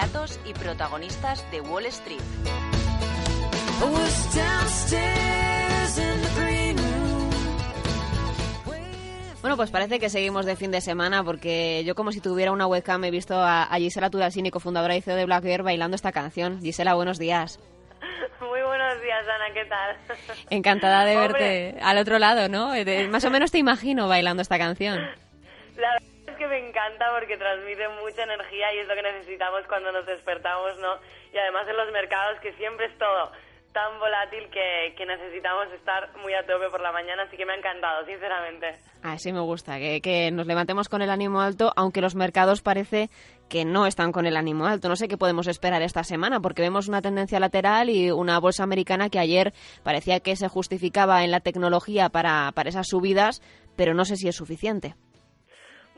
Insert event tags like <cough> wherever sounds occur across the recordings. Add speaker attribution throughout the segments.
Speaker 1: datos y protagonistas de Wall Street.
Speaker 2: Bueno, pues parece que seguimos de fin de semana porque yo como si tuviera una webcam he visto a, Gisela Turasini, cofundadora y CEO de Black Bear, bailando esta canción. Gisela, buenos días.
Speaker 3: Muy buenos días, Ana, ¿qué tal?
Speaker 2: Encantada de verte al otro lado, ¿no? más o menos te imagino bailando esta canción.
Speaker 3: La que me encanta porque transmite mucha energía y es lo que necesitamos cuando nos despertamos, ¿no? Y además en los mercados que siempre es todo tan volátil que, necesitamos estar muy a tope por la mañana, así que me ha encantado, sinceramente.
Speaker 2: Así me gusta, que, que nos levantemos con el ánimo alto, aunque los mercados parece que no están con el ánimo alto. No sé qué podemos esperar esta semana, porque vemos una tendencia lateral y una bolsa americana que ayer parecía que se justificaba en la tecnología para, para esas subidas, pero no sé si es suficiente.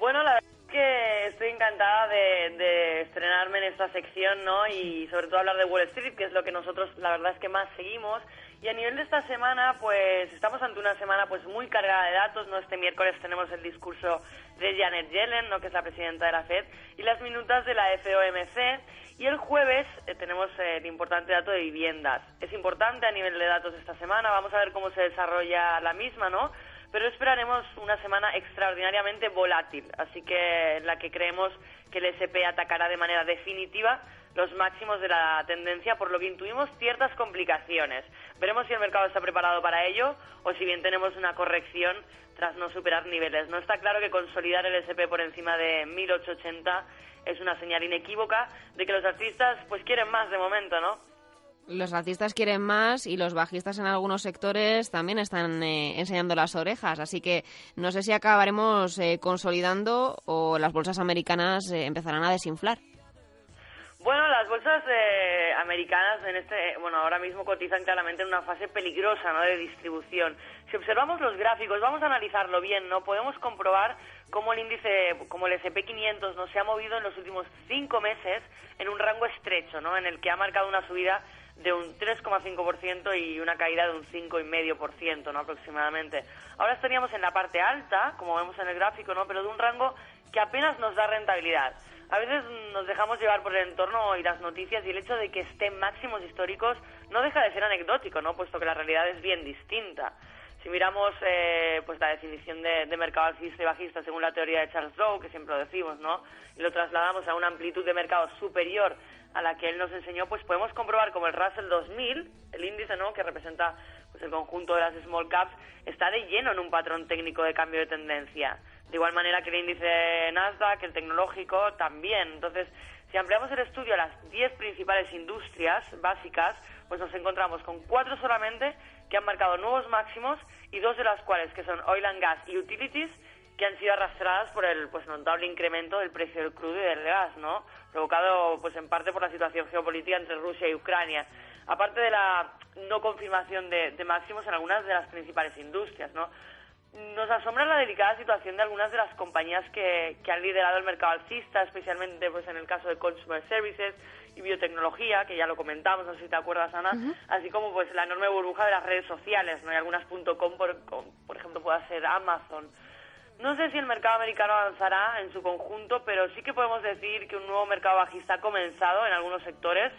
Speaker 3: Bueno, la verdad es que estoy encantada de, de, estrenarme en esta sección, ¿no? Y sobre todo hablar de Wall Street, que es lo que nosotros, la verdad es que más seguimos. Y a nivel de esta semana, pues estamos ante una semana pues muy cargada de datos, ¿no? Este miércoles tenemos el discurso de Janet Yellen, ¿no? Que es la presidenta de la Fed, y las minutas de la FOMC. Y el jueves eh, tenemos eh, el importante dato de viviendas. Es importante a nivel de datos esta semana, vamos a ver cómo se desarrolla la misma, ¿no? Pero esperaremos una semana extraordinariamente volátil, así que en la que creemos que el SP atacará de manera definitiva los máximos de la tendencia, por lo que intuimos ciertas complicaciones. Veremos si el mercado está preparado para ello o si bien tenemos una corrección tras no superar niveles. No está claro que consolidar el SP por encima de 1880 es una señal inequívoca de que los artistas pues quieren más de momento, ¿no?
Speaker 2: Los alcistas quieren más y los bajistas en algunos sectores también están eh, enseñando las orejas. Así que no sé si acabaremos eh, consolidando o las bolsas americanas eh, empezarán a desinflar.
Speaker 3: Bueno, las bolsas americanas en este, bueno, ahora mismo cotizan claramente en una fase peligrosa, ¿no? De distribución. Si observamos los gráficos, vamos a analizarlo bien, ¿no? Podemos comprobar cómo el índice, como el S&P 500, no se ha movido en los últimos cinco meses en un rango estrecho, ¿no? En el que ha marcado una subida de un 3,5% y una caída de un 5,5% ¿no? aproximadamente. Ahora estaríamos en la parte alta, como vemos en el gráfico, ¿no? pero de un rango que apenas nos da rentabilidad. A veces nos dejamos llevar por el entorno y las noticias y el hecho de que estén máximos históricos no deja de ser anecdótico, ¿no? puesto que la realidad es bien distinta. Si miramos eh, pues la definición de, de, mercado alcista y bajista según la teoría de Charles Dow, que siempre lo decimos, ¿no? y lo trasladamos a una amplitud de mercado superior a la que él nos enseñó, pues podemos comprobar como el Russell 2000, el índice ¿no? que representa pues el conjunto de las small caps, está de lleno en un patrón técnico de cambio de tendencia. De igual manera que el índice Nasdaq, el tecnológico, también. Entonces, si ampliamos el estudio a las 10 principales industrias básicas, pues nos encontramos con cuatro solamente que han marcado nuevos máximos y dos de las cuales, que son oil and gas y utilities, que han sido arrastradas por el pues notable incremento del precio del crudo y del gas, ¿no? Provocado pues en parte por la situación geopolítica entre Rusia y Ucrania. Aparte de la no confirmación de, máximos en algunas de las principales industrias, ¿no? Nos asombra la delicada situación de algunas de las compañías que, que han liderado el mercado alcista, especialmente pues en el caso de Consumer Services y biotecnología, que ya lo comentamos, no sé si te acuerdas, Ana, así como pues la enorme burbuja de las redes sociales, ¿no? Y algunas .com, por, por ejemplo, pueda ser Amazon. No sé si el mercado americano avanzará en su conjunto, pero sí que podemos decir que un nuevo mercado bajista ha comenzado en algunos sectores,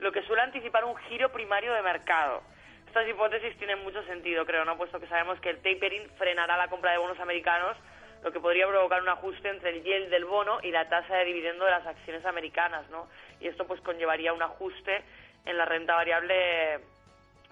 Speaker 3: lo que suele anticipar un giro primario de mercado. Estas hipótesis tienen mucho sentido, creo, ¿no? Puesto que sabemos que el tapering frenará la compra de bonos americanos, lo que podría provocar un ajuste entre el yield del bono y la tasa de dividendo de las acciones americanas, ¿no? Y esto pues conllevaría un ajuste en la renta variable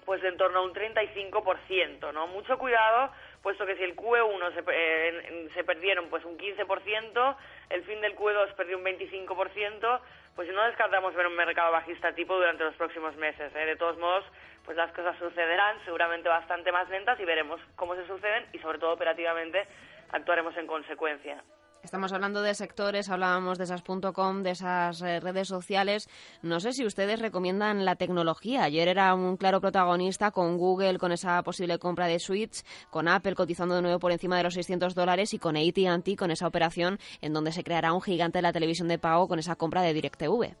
Speaker 3: pues de en torno a un 35%, ¿no? Mucho cuidado puesto que si el QE1 se, eh, se perdieron pues un 15%, el fin del QE2 perdió un 25%, pues no descartamos ver un mercado bajista tipo durante los próximos meses. ¿eh? De todos modos, pues las cosas sucederán seguramente bastante más lentas y veremos cómo se suceden y sobre todo operativamente actuaremos en consecuencia.
Speaker 2: Estamos hablando de sectores, hablábamos de esas .com, de esas eh, redes sociales. No sé si ustedes recomiendan la tecnología. Ayer era un claro protagonista con Google, con esa posible compra de Switch, con Apple cotizando de nuevo por encima de los 600 dólares y con AT&T con esa operación en donde se creará un gigante de la televisión de pago con esa compra de DirecTV.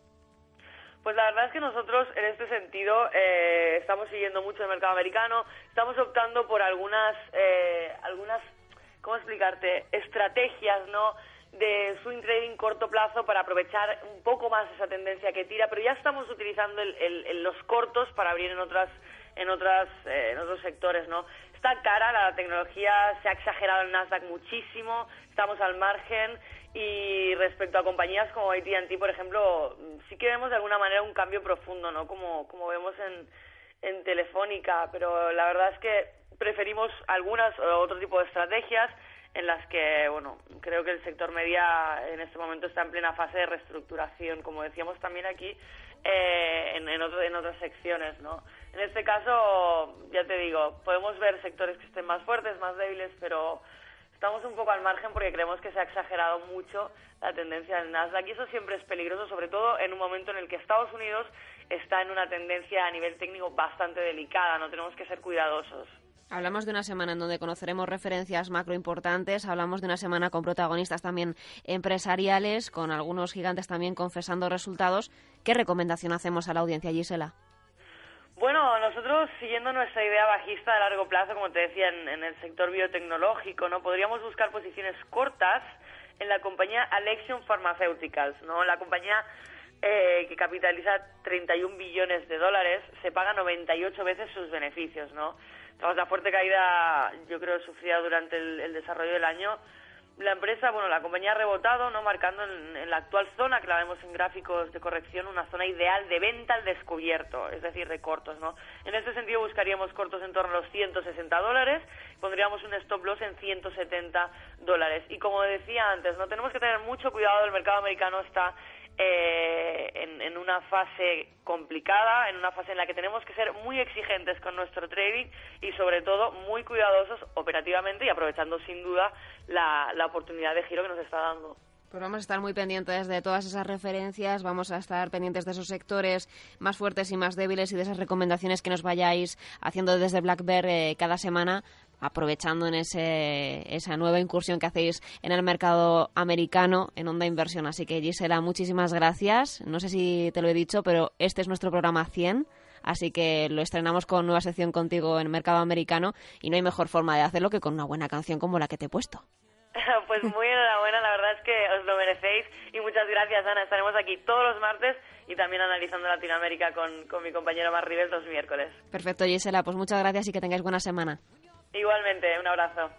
Speaker 3: Pues la verdad es que nosotros en este sentido eh, estamos siguiendo mucho el mercado americano, estamos optando por algunas, eh, algunas ¿cómo explicarte? Estrategias, ¿no? de swing trading corto plazo para aprovechar un poco más esa tendencia que tira, pero ya estamos utilizando los cortos para abrir en otras en otras eh, otros sectores, ¿no? Está cara, la tecnología se ha exagerado en Nasdaq muchísimo, estamos al margen y respecto a compañías como AT&T, por ejemplo, sí que vemos de alguna manera un cambio profundo, ¿no? Como como vemos en en Telefónica, pero la verdad es que preferimos algunas o otro tipo de estrategias en las que, bueno, creo que el sector media en este momento está en plena fase de reestructuración, como decíamos también aquí eh, en, en, en otras secciones, ¿no? En este caso, ya te digo, podemos ver sectores que estén más fuertes, más débiles, pero estamos un poco al margen porque creemos que se ha exagerado mucho la tendencia del Nasdaq y eso siempre es peligroso, sobre todo en un momento en el que Estados Unidos está en una tendencia a nivel técnico bastante delicada, no tenemos que ser cuidadosos.
Speaker 2: Hablamos de una semana en donde conoceremos referencias macro importantes, hablamos de una semana con protagonistas también empresariales, con algunos gigantes también confesando resultados. ¿Qué recomendación hacemos a la audiencia, Gisela?
Speaker 3: Bueno, nosotros siguiendo nuestra idea bajista de largo plazo, como te decía, en, el sector biotecnológico, ¿no? Podríamos buscar posiciones cortas en la compañía Alexion Pharmaceuticals, ¿no? La compañía eh, que capitaliza 31 billones de dólares, se paga 98 veces sus beneficios, ¿no? La fuerte caída, yo creo, sufrida durante el, desarrollo del año, la empresa, bueno, la compañía ha rebotado, ¿no? Marcando en, la actual zona, que la vemos en gráficos de corrección, una zona ideal de venta al descubierto, es decir, de cortos, ¿no? En este sentido buscaríamos cortos en torno a los 160 dólares, pondríamos un stop loss en 170 dólares. Y como decía antes, no tenemos que tener mucho cuidado, el mercado americano está eh, en, una fase complicada, en una fase en la que tenemos que ser muy exigentes con nuestro trading y sobre todo muy cuidadosos operativamente y aprovechando sin duda la, la oportunidad de giro que nos está dando.
Speaker 2: Pues vamos a estar muy pendientes de todas esas referencias, vamos a estar pendientes de esos sectores más fuertes y más débiles y de esas recomendaciones que nos vayáis haciendo desde Black Bear eh, cada semana aprovechando en ese, esa nueva incursión que hacéis en el mercado americano en Onda Inversión. Así que Gisela, muchísimas gracias. No sé si te lo he dicho, pero este es nuestro programa 100. Así que lo estrenamos con nueva sección contigo en mercado americano y no hay mejor forma de hacerlo que con una buena canción como la que te he puesto. <laughs>
Speaker 3: Pues muy enhorabuena, la verdad es que os lo merecéis y muchas gracias Ana. Estaremos aquí todos los martes y también analizando Latinoamérica con, con mi compañero Mar Rivel los miércoles.
Speaker 2: Perfecto Gisela, pues muchas gracias y que tengáis buena semana.
Speaker 3: Igualmente, un abrazo.